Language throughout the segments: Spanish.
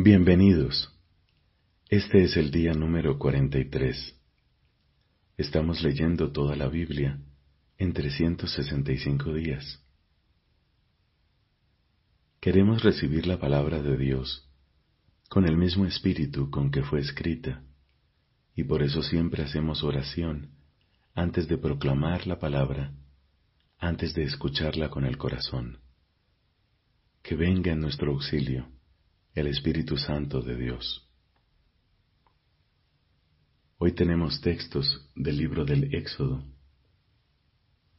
Bienvenidos. Este es el día número 43. Estamos leyendo toda la Biblia en 365 días. Queremos recibir la palabra de Dios con el mismo espíritu con que fue escrita, y por eso siempre hacemos oración antes de proclamar la palabra, antes de escucharla con el corazón. Que venga en nuestro auxilio el Espíritu Santo de Dios. Hoy tenemos textos del libro del Éxodo,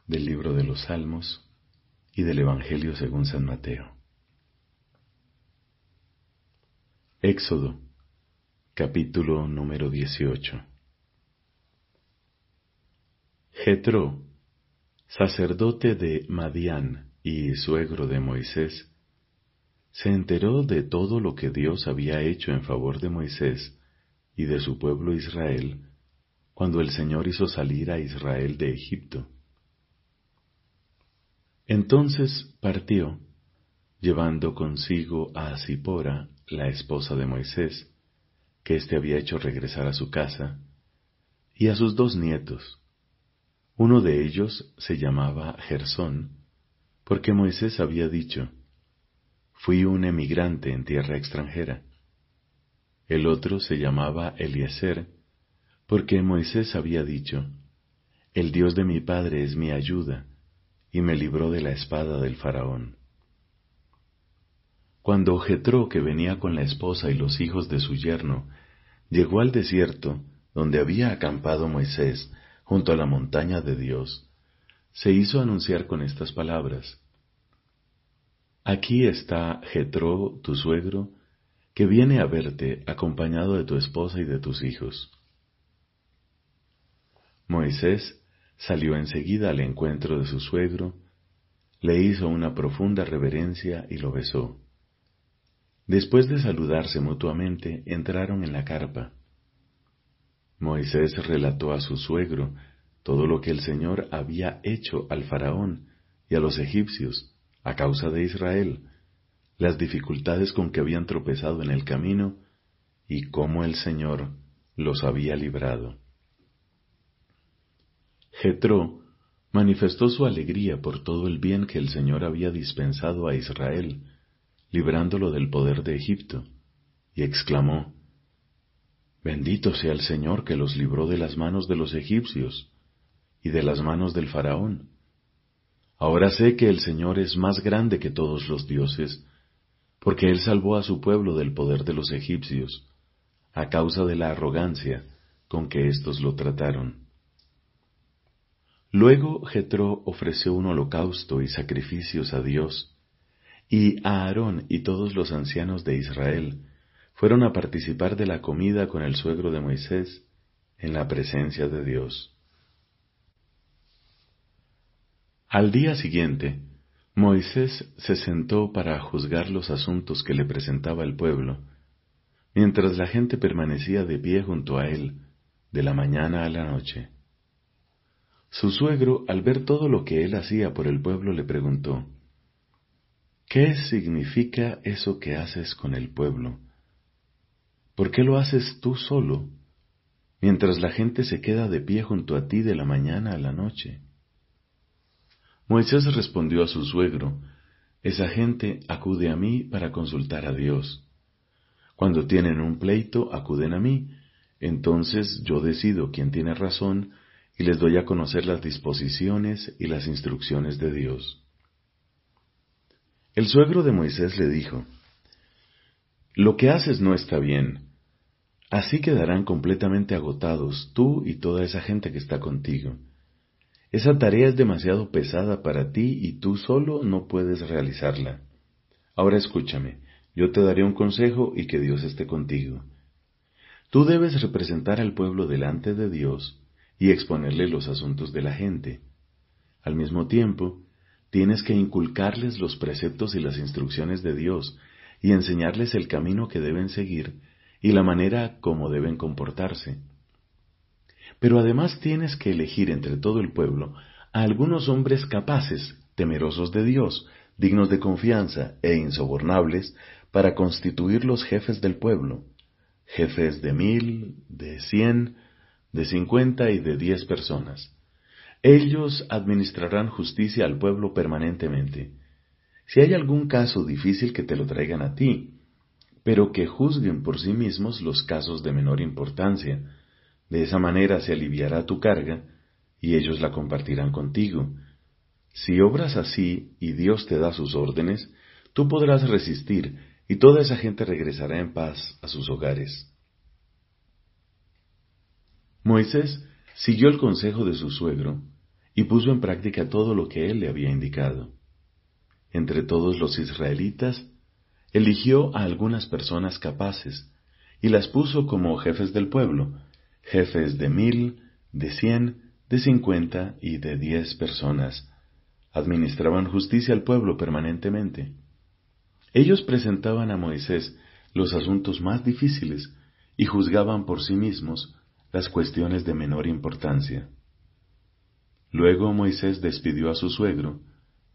del libro de los Salmos y del Evangelio según San Mateo. Éxodo, capítulo número 18. Jetro, sacerdote de Madián y suegro de Moisés, se enteró de todo lo que Dios había hecho en favor de Moisés y de su pueblo Israel cuando el Señor hizo salir a Israel de Egipto. Entonces partió, llevando consigo a Zipora, la esposa de Moisés, que éste había hecho regresar a su casa, y a sus dos nietos. Uno de ellos se llamaba Gersón, porque Moisés había dicho, Fui un emigrante en tierra extranjera. El otro se llamaba Eliezer, porque Moisés había dicho, El Dios de mi padre es mi ayuda, y me libró de la espada del faraón. Cuando Jetro, que venía con la esposa y los hijos de su yerno, llegó al desierto donde había acampado Moisés junto a la montaña de Dios, se hizo anunciar con estas palabras, Aquí está Jetro, tu suegro, que viene a verte acompañado de tu esposa y de tus hijos. Moisés salió enseguida al encuentro de su suegro, le hizo una profunda reverencia y lo besó. Después de saludarse mutuamente, entraron en la carpa. Moisés relató a su suegro todo lo que el Señor había hecho al faraón y a los egipcios, a causa de Israel, las dificultades con que habían tropezado en el camino y cómo el Señor los había librado. Jetro manifestó su alegría por todo el bien que el Señor había dispensado a Israel, librándolo del poder de Egipto, y exclamó, Bendito sea el Señor que los libró de las manos de los egipcios y de las manos del faraón Ahora sé que el Señor es más grande que todos los dioses, porque Él salvó a su pueblo del poder de los egipcios, a causa de la arrogancia con que éstos lo trataron. Luego Jetro ofreció un holocausto y sacrificios a Dios, y Aarón y todos los ancianos de Israel fueron a participar de la comida con el suegro de Moisés en la presencia de Dios. Al día siguiente, Moisés se sentó para juzgar los asuntos que le presentaba el pueblo, mientras la gente permanecía de pie junto a él, de la mañana a la noche. Su suegro, al ver todo lo que él hacía por el pueblo, le preguntó, ¿Qué significa eso que haces con el pueblo? ¿Por qué lo haces tú solo, mientras la gente se queda de pie junto a ti de la mañana a la noche? Moisés respondió a su suegro, Esa gente acude a mí para consultar a Dios. Cuando tienen un pleito, acuden a mí, entonces yo decido quién tiene razón y les doy a conocer las disposiciones y las instrucciones de Dios. El suegro de Moisés le dijo, Lo que haces no está bien. Así quedarán completamente agotados tú y toda esa gente que está contigo. Esa tarea es demasiado pesada para ti y tú solo no puedes realizarla. Ahora escúchame, yo te daré un consejo y que Dios esté contigo. Tú debes representar al pueblo delante de Dios y exponerle los asuntos de la gente. Al mismo tiempo, tienes que inculcarles los preceptos y las instrucciones de Dios y enseñarles el camino que deben seguir y la manera como deben comportarse. Pero además tienes que elegir entre todo el pueblo a algunos hombres capaces, temerosos de Dios, dignos de confianza e insobornables, para constituir los jefes del pueblo, jefes de mil, de cien, de cincuenta y de diez personas. Ellos administrarán justicia al pueblo permanentemente. Si hay algún caso difícil que te lo traigan a ti, pero que juzguen por sí mismos los casos de menor importancia. De esa manera se aliviará tu carga y ellos la compartirán contigo. Si obras así y Dios te da sus órdenes, tú podrás resistir y toda esa gente regresará en paz a sus hogares. Moisés siguió el consejo de su suegro y puso en práctica todo lo que él le había indicado. Entre todos los israelitas, eligió a algunas personas capaces y las puso como jefes del pueblo, jefes de mil, de cien, de cincuenta y de diez personas. Administraban justicia al pueblo permanentemente. Ellos presentaban a Moisés los asuntos más difíciles y juzgaban por sí mismos las cuestiones de menor importancia. Luego Moisés despidió a su suegro,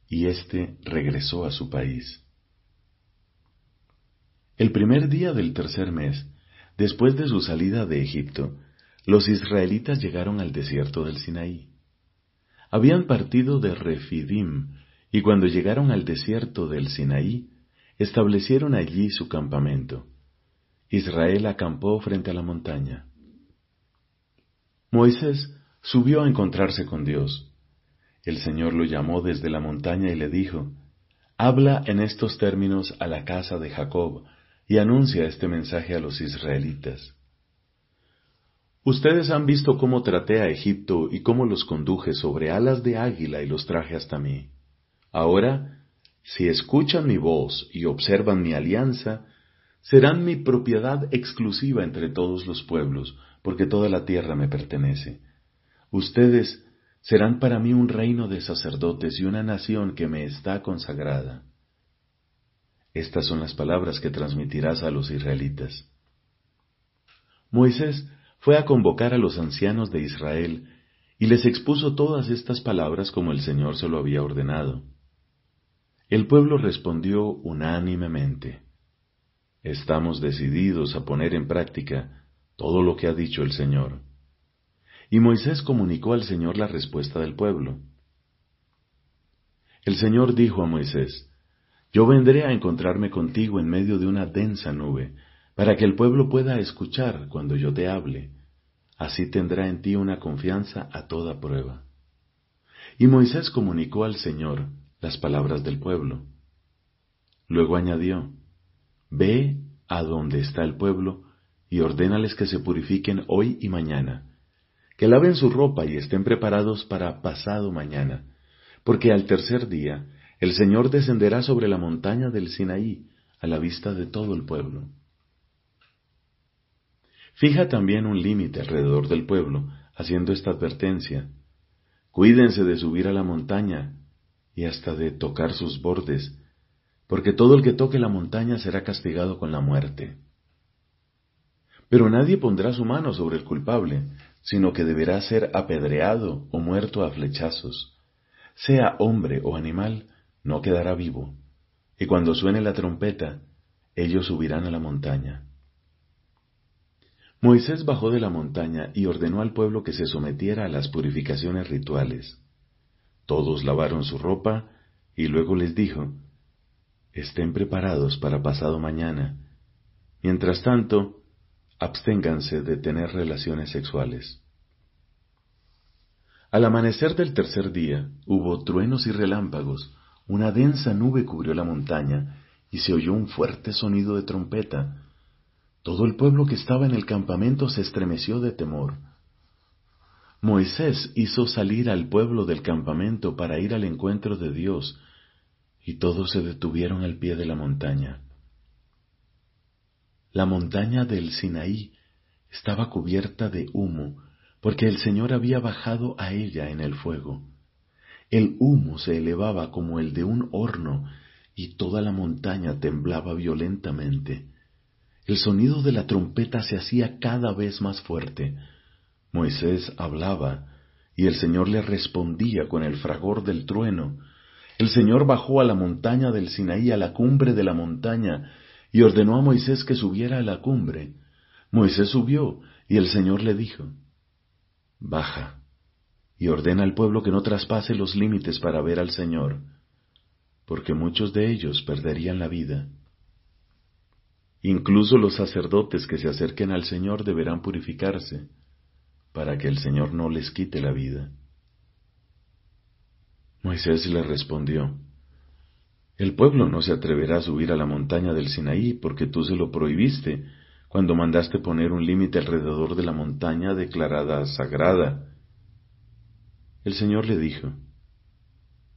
y éste regresó a su país. El primer día del tercer mes, después de su salida de Egipto, los israelitas llegaron al desierto del Sinaí. Habían partido de Refidim, y cuando llegaron al desierto del Sinaí, establecieron allí su campamento. Israel acampó frente a la montaña. Moisés subió a encontrarse con Dios. El Señor lo llamó desde la montaña y le dijo, Habla en estos términos a la casa de Jacob y anuncia este mensaje a los israelitas. Ustedes han visto cómo traté a Egipto y cómo los conduje sobre alas de águila y los traje hasta mí. Ahora, si escuchan mi voz y observan mi alianza, serán mi propiedad exclusiva entre todos los pueblos, porque toda la tierra me pertenece. Ustedes serán para mí un reino de sacerdotes y una nación que me está consagrada. Estas son las palabras que transmitirás a los israelitas. Moisés fue a convocar a los ancianos de Israel y les expuso todas estas palabras como el Señor se lo había ordenado. El pueblo respondió unánimemente, Estamos decididos a poner en práctica todo lo que ha dicho el Señor. Y Moisés comunicó al Señor la respuesta del pueblo. El Señor dijo a Moisés, Yo vendré a encontrarme contigo en medio de una densa nube, para que el pueblo pueda escuchar cuando yo te hable. Así tendrá en ti una confianza a toda prueba. Y Moisés comunicó al Señor las palabras del pueblo. Luego añadió, Ve a donde está el pueblo y ordénales que se purifiquen hoy y mañana, que laven su ropa y estén preparados para pasado mañana, porque al tercer día el Señor descenderá sobre la montaña del Sinaí a la vista de todo el pueblo. Fija también un límite alrededor del pueblo, haciendo esta advertencia. Cuídense de subir a la montaña y hasta de tocar sus bordes, porque todo el que toque la montaña será castigado con la muerte. Pero nadie pondrá su mano sobre el culpable, sino que deberá ser apedreado o muerto a flechazos. Sea hombre o animal, no quedará vivo. Y cuando suene la trompeta, ellos subirán a la montaña. Moisés bajó de la montaña y ordenó al pueblo que se sometiera a las purificaciones rituales. Todos lavaron su ropa y luego les dijo, Estén preparados para pasado mañana. Mientras tanto, absténganse de tener relaciones sexuales. Al amanecer del tercer día hubo truenos y relámpagos, una densa nube cubrió la montaña y se oyó un fuerte sonido de trompeta. Todo el pueblo que estaba en el campamento se estremeció de temor. Moisés hizo salir al pueblo del campamento para ir al encuentro de Dios, y todos se detuvieron al pie de la montaña. La montaña del Sinaí estaba cubierta de humo, porque el Señor había bajado a ella en el fuego. El humo se elevaba como el de un horno, y toda la montaña temblaba violentamente. El sonido de la trompeta se hacía cada vez más fuerte. Moisés hablaba, y el Señor le respondía con el fragor del trueno. el Señor bajó a la montaña del Sinaí, a la cumbre de la montaña, y ordenó a Moisés que subiera a la cumbre. Moisés subió, y el Señor le dijo, Baja, y ordena al pueblo que no traspase los límites para ver al Señor, porque muchos de ellos perderían la vida. Incluso los sacerdotes que se acerquen al Señor deberán purificarse, para que el Señor no les quite la vida. Moisés le respondió, El pueblo no se atreverá a subir a la montaña del Sinaí porque tú se lo prohibiste cuando mandaste poner un límite alrededor de la montaña declarada sagrada. El Señor le dijo,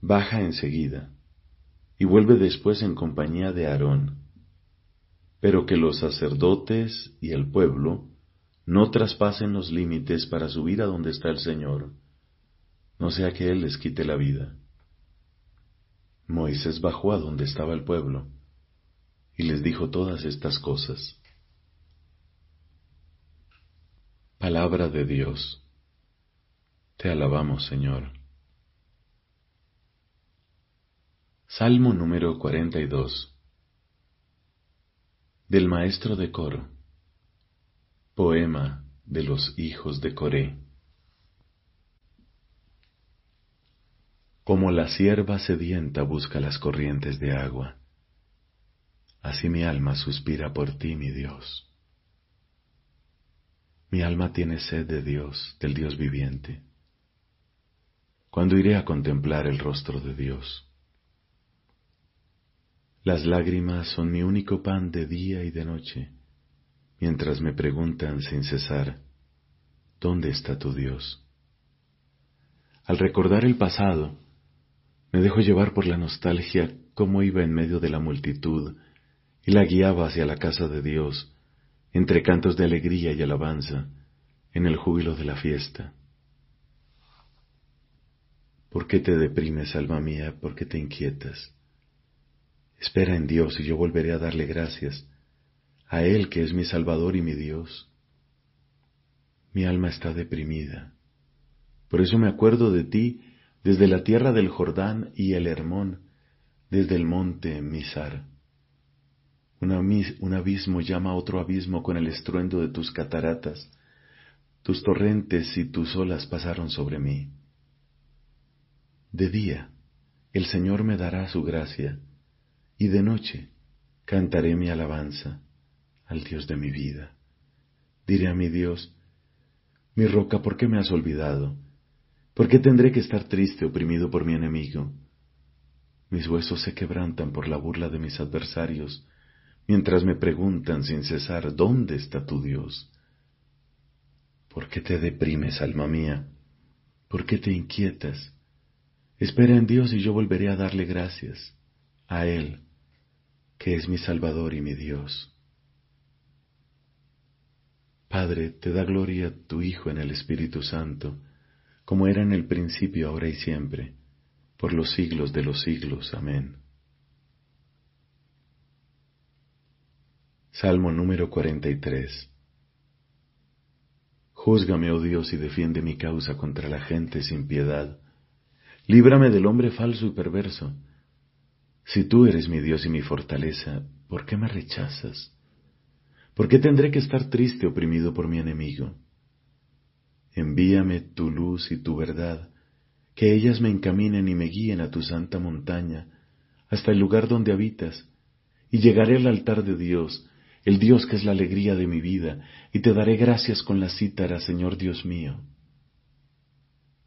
Baja enseguida y vuelve después en compañía de Aarón, pero que los sacerdotes y el pueblo no traspasen los límites para subir a donde está el Señor no sea que Él les quite la vida. Moisés bajó a donde estaba el pueblo y les dijo todas estas cosas. Palabra de Dios. Te alabamos, Señor. Salmo número 42 Del maestro de coro. Poema de los hijos de Coré. Como la sierva sedienta busca las corrientes de agua, así mi alma suspira por ti, mi Dios. Mi alma tiene sed de Dios, del Dios viviente. ¿Cuándo iré a contemplar el rostro de Dios? Las lágrimas son mi único pan de día y de noche, mientras me preguntan sin cesar, ¿dónde está tu Dios? Al recordar el pasado, me dejo llevar por la nostalgia cómo iba en medio de la multitud y la guiaba hacia la casa de Dios, entre cantos de alegría y alabanza, en el júbilo de la fiesta. ¿Por qué te deprimes, alma mía? ¿Por qué te inquietas? Espera en Dios y yo volveré a darle gracias, a Él que es mi Salvador y mi Dios. Mi alma está deprimida. Por eso me acuerdo de ti desde la tierra del Jordán y el Hermón, desde el monte Misar. Un, abismo llama a otro abismo con el estruendo de tus cataratas. Tus torrentes y tus olas pasaron sobre mí. De día, el Señor me dará su gracia, y de noche cantaré mi alabanza al Dios de mi vida. Diré a mi Dios, mi roca, ¿por qué me has olvidado? ¿Por qué tendré que estar triste, oprimido por mi enemigo? Mis huesos se quebrantan por la burla de mis adversarios, mientras me preguntan sin cesar, ¿dónde está tu Dios? ¿Por qué te deprimes, alma mía? ¿Por qué te inquietas? Espera en Dios y yo volveré a darle gracias, a Él, que es mi Salvador y mi Dios. Padre, te da gloria tu Hijo en el Espíritu Santo, como era en el principio, ahora y siempre, por los siglos de los siglos. Amén. Salmo número 43 Júzgame, oh Dios, y defiende mi causa contra la gente sin piedad. Líbrame del hombre falso y perverso. Si tú eres mi Dios y mi fortaleza, ¿por qué me rechazas? ¿Por qué tendré que estar triste oprimido por mi enemigo? Envíame tu luz y tu verdad, que ellas me encaminen y me guíen a tu santa montaña, hasta el lugar donde habitas, y llegaré al altar de Dios, el Dios que es la alegría de mi vida, y te daré gracias con la cítara, Señor Dios mío.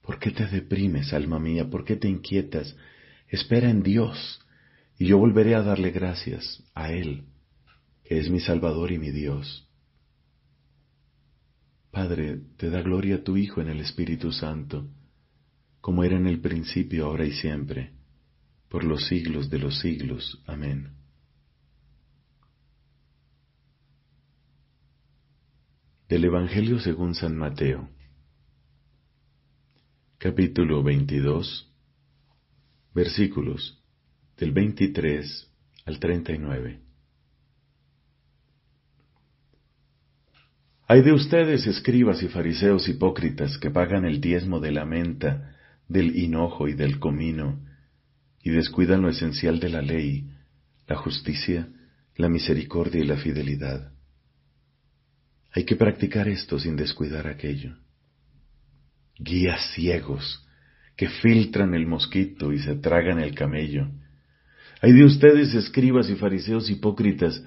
¿Por qué te deprimes, alma mía? ¿Por qué te inquietas? Espera en Dios, y yo volveré a darle gracias a Él, que es mi Salvador y mi Dios. Padre, te da gloria a tu Hijo en el Espíritu Santo, como era en el principio, ahora y siempre, por los siglos de los siglos. Amén. Del Evangelio según San Mateo, capítulo 22, versículos del 23 al 39. Hay de ustedes, escribas y fariseos hipócritas, que pagan el diezmo de la menta, del hinojo y del comino, y descuidan lo esencial de la ley, la justicia, la misericordia y la fidelidad. Hay que practicar esto sin descuidar aquello. Guías ciegos que filtran el mosquito y se tragan el camello. Hay de ustedes, escribas y fariseos hipócritas,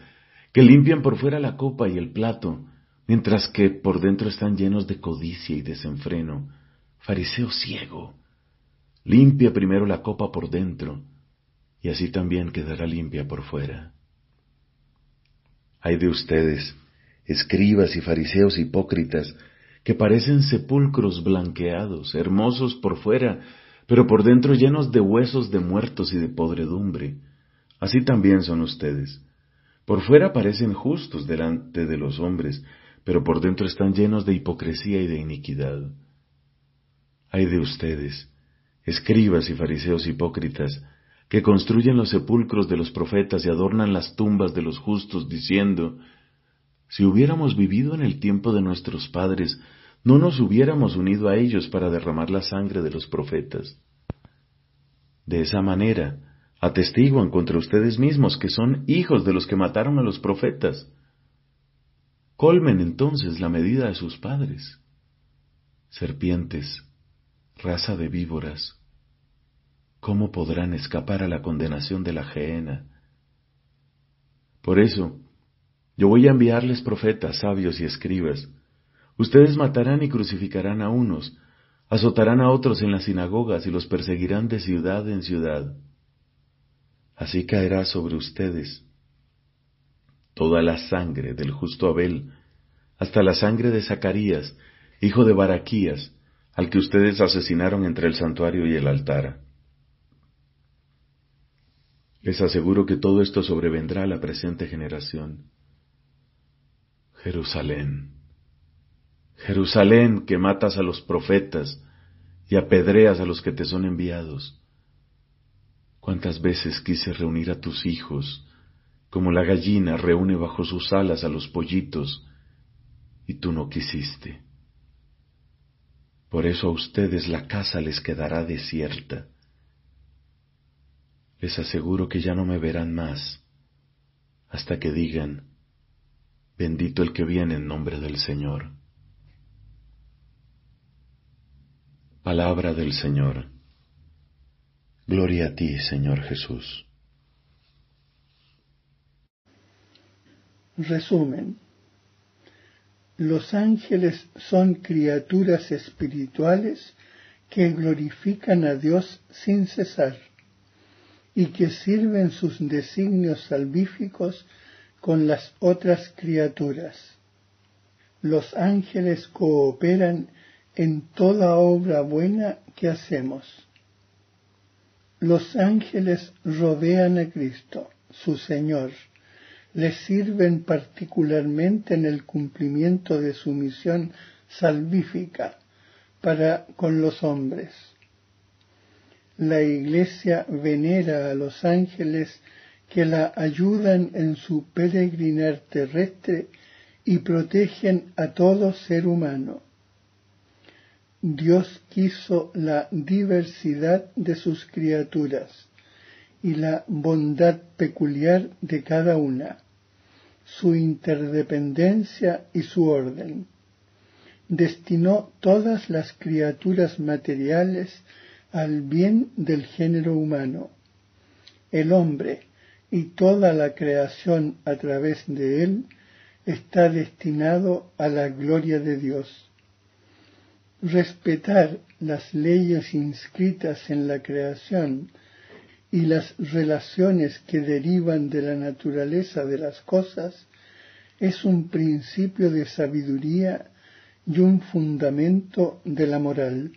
que limpian por fuera la copa y el plato, mientras que por dentro están llenos de codicia y desenfreno. Fariseo ciego, limpia primero la copa por dentro, y así también quedará limpia por fuera. Hay de ustedes, escribas y fariseos hipócritas, que parecen sepulcros blanqueados, hermosos por fuera, pero por dentro llenos de huesos de muertos y de podredumbre. Así también son ustedes. Por fuera parecen justos delante de los hombres, pero por dentro están llenos de hipocresía y de iniquidad. Hay de ustedes, escribas y fariseos hipócritas, que construyen los sepulcros de los profetas y adornan las tumbas de los justos, diciendo, si hubiéramos vivido en el tiempo de nuestros padres, no nos hubiéramos unido a ellos para derramar la sangre de los profetas. De esa manera, atestiguan contra ustedes mismos que son hijos de los que mataron a los profetas. Colmen entonces la medida de sus padres. Serpientes, raza de víboras, ¿cómo podrán escapar a la condenación de la gehenna? Por eso, yo voy a enviarles profetas, sabios y escribas. Ustedes matarán y crucificarán a unos, azotarán a otros en las sinagogas y los perseguirán de ciudad en ciudad. Así caerá sobre ustedes toda la sangre del justo Abel, hasta la sangre de Zacarías, hijo de Baraquías, al que ustedes asesinaron entre el santuario y el altar. Les aseguro que todo esto sobrevendrá a la presente generación. Jerusalén, Jerusalén que matas a los profetas y apedreas a los que te son enviados. Cuántas veces quise reunir a tus hijos, como la gallina reúne bajo sus alas a los pollitos, y tú no quisiste. Por eso a ustedes la casa les quedará desierta. Les aseguro que ya no me verán más hasta que digan, Bendito el que viene en nombre del Señor. Palabra del Señor. Gloria a ti, Señor Jesús. Resumen. Los ángeles son criaturas espirituales que glorifican a Dios sin cesar y que sirven sus designios salvíficos con las otras criaturas. Los ángeles cooperan en toda obra buena que hacemos. Los ángeles rodean a Cristo, su Señor, les sirven particularmente en el cumplimiento de su misión salvífica para con los hombres. La Iglesia venera a los ángeles que la ayudan en su peregrinar terrestre y protegen a todo ser humano. Dios quiso la diversidad de sus criaturas y la bondad peculiar de cada una, su interdependencia y su orden. Destinó todas las criaturas materiales al bien del género humano. El hombre, y toda la creación a través de él está destinado a la gloria de Dios. Respetar las leyes inscritas en la creación y las relaciones que derivan de la naturaleza de las cosas es un principio de sabiduría y un fundamento de la moral.